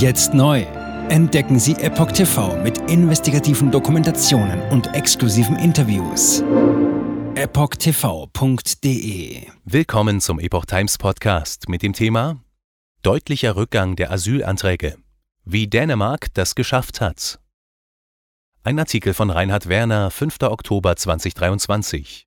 Jetzt neu. Entdecken Sie Epoch TV mit investigativen Dokumentationen und exklusiven Interviews. EpochTV.de Willkommen zum Epoch Times Podcast mit dem Thema Deutlicher Rückgang der Asylanträge. Wie Dänemark das geschafft hat. Ein Artikel von Reinhard Werner, 5. Oktober 2023.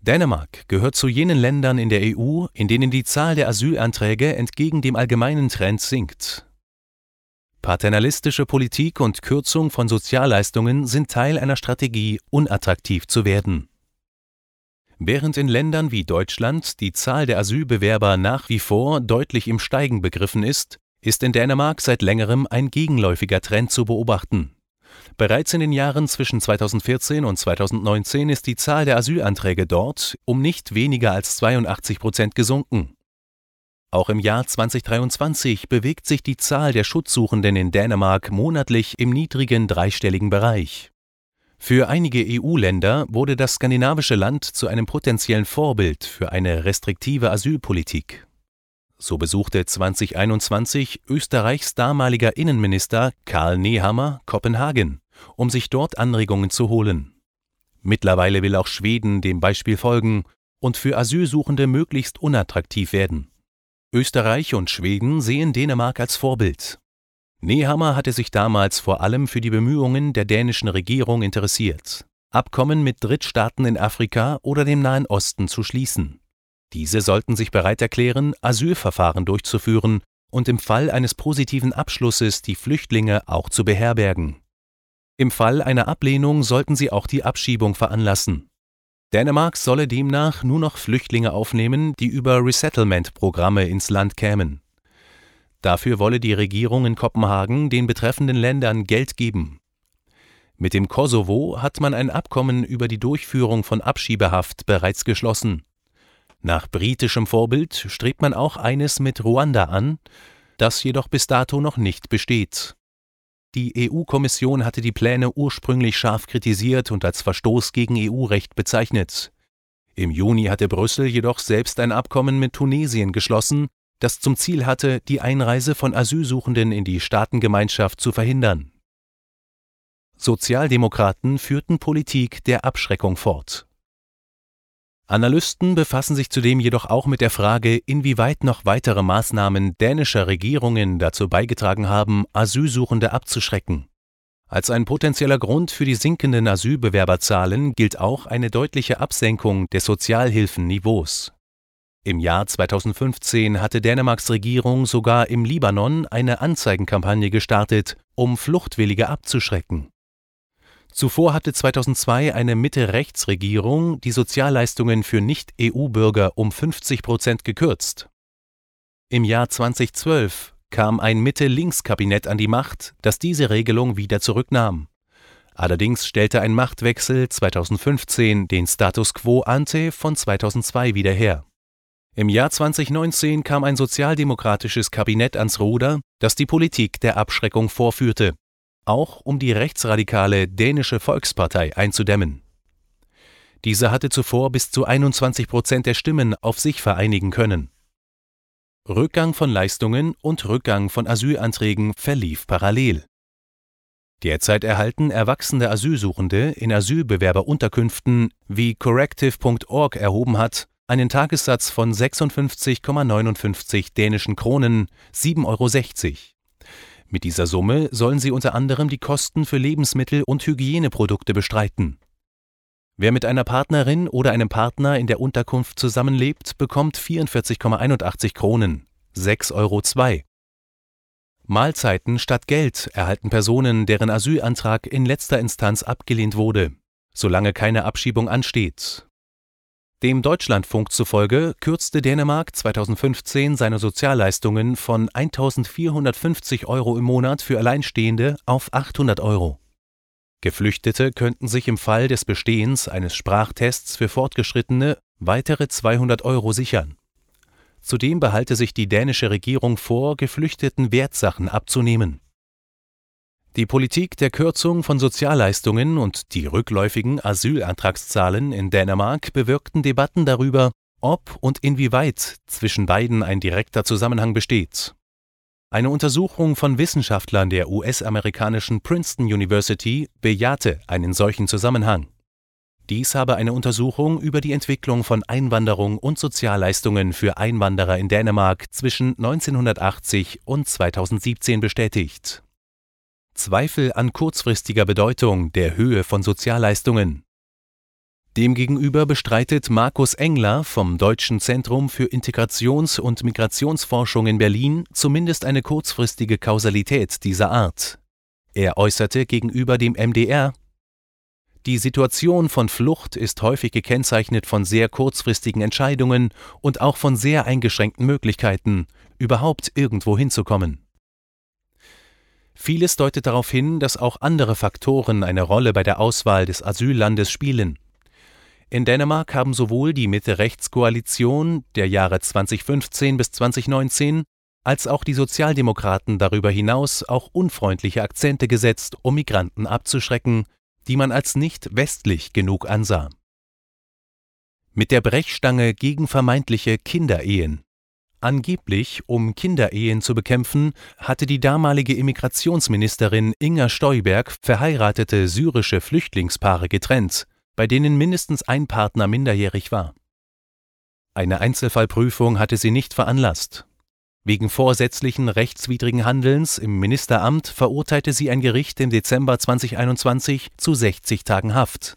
Dänemark gehört zu jenen Ländern in der EU, in denen die Zahl der Asylanträge entgegen dem allgemeinen Trend sinkt. Paternalistische Politik und Kürzung von Sozialleistungen sind Teil einer Strategie, unattraktiv zu werden. Während in Ländern wie Deutschland die Zahl der Asylbewerber nach wie vor deutlich im Steigen begriffen ist, ist in Dänemark seit längerem ein gegenläufiger Trend zu beobachten. Bereits in den Jahren zwischen 2014 und 2019 ist die Zahl der Asylanträge dort um nicht weniger als 82 Prozent gesunken. Auch im Jahr 2023 bewegt sich die Zahl der Schutzsuchenden in Dänemark monatlich im niedrigen dreistelligen Bereich. Für einige EU-Länder wurde das skandinavische Land zu einem potenziellen Vorbild für eine restriktive Asylpolitik. So besuchte 2021 Österreichs damaliger Innenminister Karl Nehammer Kopenhagen um sich dort Anregungen zu holen. Mittlerweile will auch Schweden dem Beispiel folgen und für Asylsuchende möglichst unattraktiv werden. Österreich und Schweden sehen Dänemark als Vorbild. Nehammer hatte sich damals vor allem für die Bemühungen der dänischen Regierung interessiert, Abkommen mit Drittstaaten in Afrika oder dem Nahen Osten zu schließen. Diese sollten sich bereit erklären, Asylverfahren durchzuführen und im Fall eines positiven Abschlusses die Flüchtlinge auch zu beherbergen. Im Fall einer Ablehnung sollten sie auch die Abschiebung veranlassen. Dänemark solle demnach nur noch Flüchtlinge aufnehmen, die über Resettlement-Programme ins Land kämen. Dafür wolle die Regierung in Kopenhagen den betreffenden Ländern Geld geben. Mit dem Kosovo hat man ein Abkommen über die Durchführung von Abschiebehaft bereits geschlossen. Nach britischem Vorbild strebt man auch eines mit Ruanda an, das jedoch bis dato noch nicht besteht. Die EU-Kommission hatte die Pläne ursprünglich scharf kritisiert und als Verstoß gegen EU-Recht bezeichnet. Im Juni hatte Brüssel jedoch selbst ein Abkommen mit Tunesien geschlossen, das zum Ziel hatte, die Einreise von Asylsuchenden in die Staatengemeinschaft zu verhindern. Sozialdemokraten führten Politik der Abschreckung fort. Analysten befassen sich zudem jedoch auch mit der Frage, inwieweit noch weitere Maßnahmen dänischer Regierungen dazu beigetragen haben, Asylsuchende abzuschrecken. Als ein potenzieller Grund für die sinkenden Asylbewerberzahlen gilt auch eine deutliche Absenkung des Sozialhilfenniveaus. Im Jahr 2015 hatte Dänemarks Regierung sogar im Libanon eine Anzeigenkampagne gestartet, um Fluchtwillige abzuschrecken. Zuvor hatte 2002 eine Mitte-Rechts-Regierung die Sozialleistungen für Nicht-EU-Bürger um 50 Prozent gekürzt. Im Jahr 2012 kam ein Mitte-Links-Kabinett an die Macht, das diese Regelung wieder zurücknahm. Allerdings stellte ein Machtwechsel 2015 den Status quo ante von 2002 wieder her. Im Jahr 2019 kam ein sozialdemokratisches Kabinett ans Ruder, das die Politik der Abschreckung vorführte auch um die rechtsradikale Dänische Volkspartei einzudämmen. Diese hatte zuvor bis zu 21 Prozent der Stimmen auf sich vereinigen können. Rückgang von Leistungen und Rückgang von Asylanträgen verlief parallel. Derzeit erhalten erwachsene Asylsuchende in Asylbewerberunterkünften, wie corrective.org erhoben hat, einen Tagessatz von 56,59 dänischen Kronen, 7,60 Euro. Mit dieser Summe sollen sie unter anderem die Kosten für Lebensmittel und Hygieneprodukte bestreiten. Wer mit einer Partnerin oder einem Partner in der Unterkunft zusammenlebt, bekommt 44,81 Kronen, 6,02 Euro. Mahlzeiten statt Geld erhalten Personen, deren Asylantrag in letzter Instanz abgelehnt wurde, solange keine Abschiebung ansteht. Dem Deutschlandfunk zufolge kürzte Dänemark 2015 seine Sozialleistungen von 1.450 Euro im Monat für Alleinstehende auf 800 Euro. Geflüchtete könnten sich im Fall des Bestehens eines Sprachtests für Fortgeschrittene weitere 200 Euro sichern. Zudem behalte sich die dänische Regierung vor, Geflüchteten Wertsachen abzunehmen. Die Politik der Kürzung von Sozialleistungen und die rückläufigen Asylantragszahlen in Dänemark bewirkten Debatten darüber, ob und inwieweit zwischen beiden ein direkter Zusammenhang besteht. Eine Untersuchung von Wissenschaftlern der US-amerikanischen Princeton University bejahte einen solchen Zusammenhang. Dies habe eine Untersuchung über die Entwicklung von Einwanderung und Sozialleistungen für Einwanderer in Dänemark zwischen 1980 und 2017 bestätigt. Zweifel an kurzfristiger Bedeutung der Höhe von Sozialleistungen Demgegenüber bestreitet Markus Engler vom Deutschen Zentrum für Integrations- und Migrationsforschung in Berlin zumindest eine kurzfristige Kausalität dieser Art. Er äußerte gegenüber dem MDR Die Situation von Flucht ist häufig gekennzeichnet von sehr kurzfristigen Entscheidungen und auch von sehr eingeschränkten Möglichkeiten, überhaupt irgendwo hinzukommen. Vieles deutet darauf hin, dass auch andere Faktoren eine Rolle bei der Auswahl des Asyllandes spielen in Dänemark haben sowohl die Mitte-Rechts-Koalition der Jahre 2015 bis 2019 als auch die Sozialdemokraten darüber hinaus auch unfreundliche Akzente gesetzt, um Migranten abzuschrecken, die man als nicht westlich genug ansah. Mit der Brechstange gegen vermeintliche Kinderehen. Angeblich, um Kinderehen zu bekämpfen, hatte die damalige Immigrationsministerin Inga Steuberg verheiratete syrische Flüchtlingspaare getrennt, bei denen mindestens ein Partner minderjährig war. Eine Einzelfallprüfung hatte sie nicht veranlasst. Wegen vorsätzlichen rechtswidrigen Handelns im Ministeramt verurteilte sie ein Gericht im Dezember 2021 zu 60 Tagen Haft.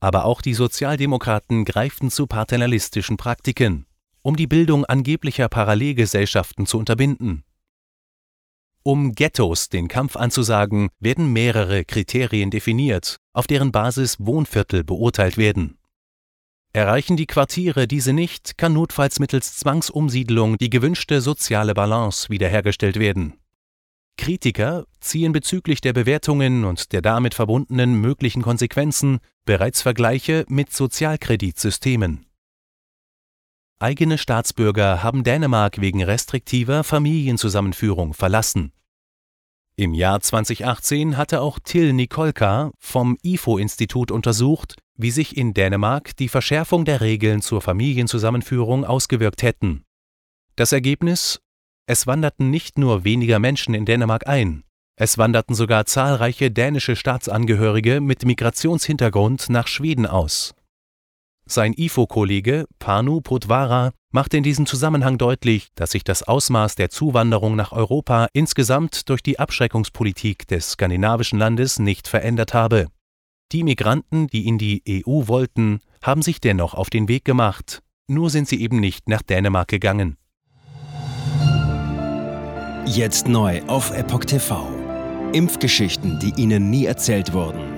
Aber auch die Sozialdemokraten greiften zu paternalistischen Praktiken, um die Bildung angeblicher Parallelgesellschaften zu unterbinden. Um Ghettos den Kampf anzusagen, werden mehrere Kriterien definiert, auf deren Basis Wohnviertel beurteilt werden. Erreichen die Quartiere diese nicht, kann notfalls mittels Zwangsumsiedlung die gewünschte soziale Balance wiederhergestellt werden. Kritiker ziehen bezüglich der Bewertungen und der damit verbundenen möglichen Konsequenzen bereits Vergleiche mit Sozialkreditsystemen. Eigene Staatsbürger haben Dänemark wegen restriktiver Familienzusammenführung verlassen. Im Jahr 2018 hatte auch Till Nikolka vom IFO-Institut untersucht, wie sich in Dänemark die Verschärfung der Regeln zur Familienzusammenführung ausgewirkt hätten. Das Ergebnis? Es wanderten nicht nur weniger Menschen in Dänemark ein, es wanderten sogar zahlreiche dänische Staatsangehörige mit Migrationshintergrund nach Schweden aus. Sein IFO-Kollege Panu Potwara macht in diesem Zusammenhang deutlich, dass sich das Ausmaß der Zuwanderung nach Europa insgesamt durch die Abschreckungspolitik des skandinavischen Landes nicht verändert habe. Die Migranten, die in die EU wollten, haben sich dennoch auf den Weg gemacht, nur sind sie eben nicht nach Dänemark gegangen. Jetzt neu auf Epoch TV. Impfgeschichten, die Ihnen nie erzählt wurden.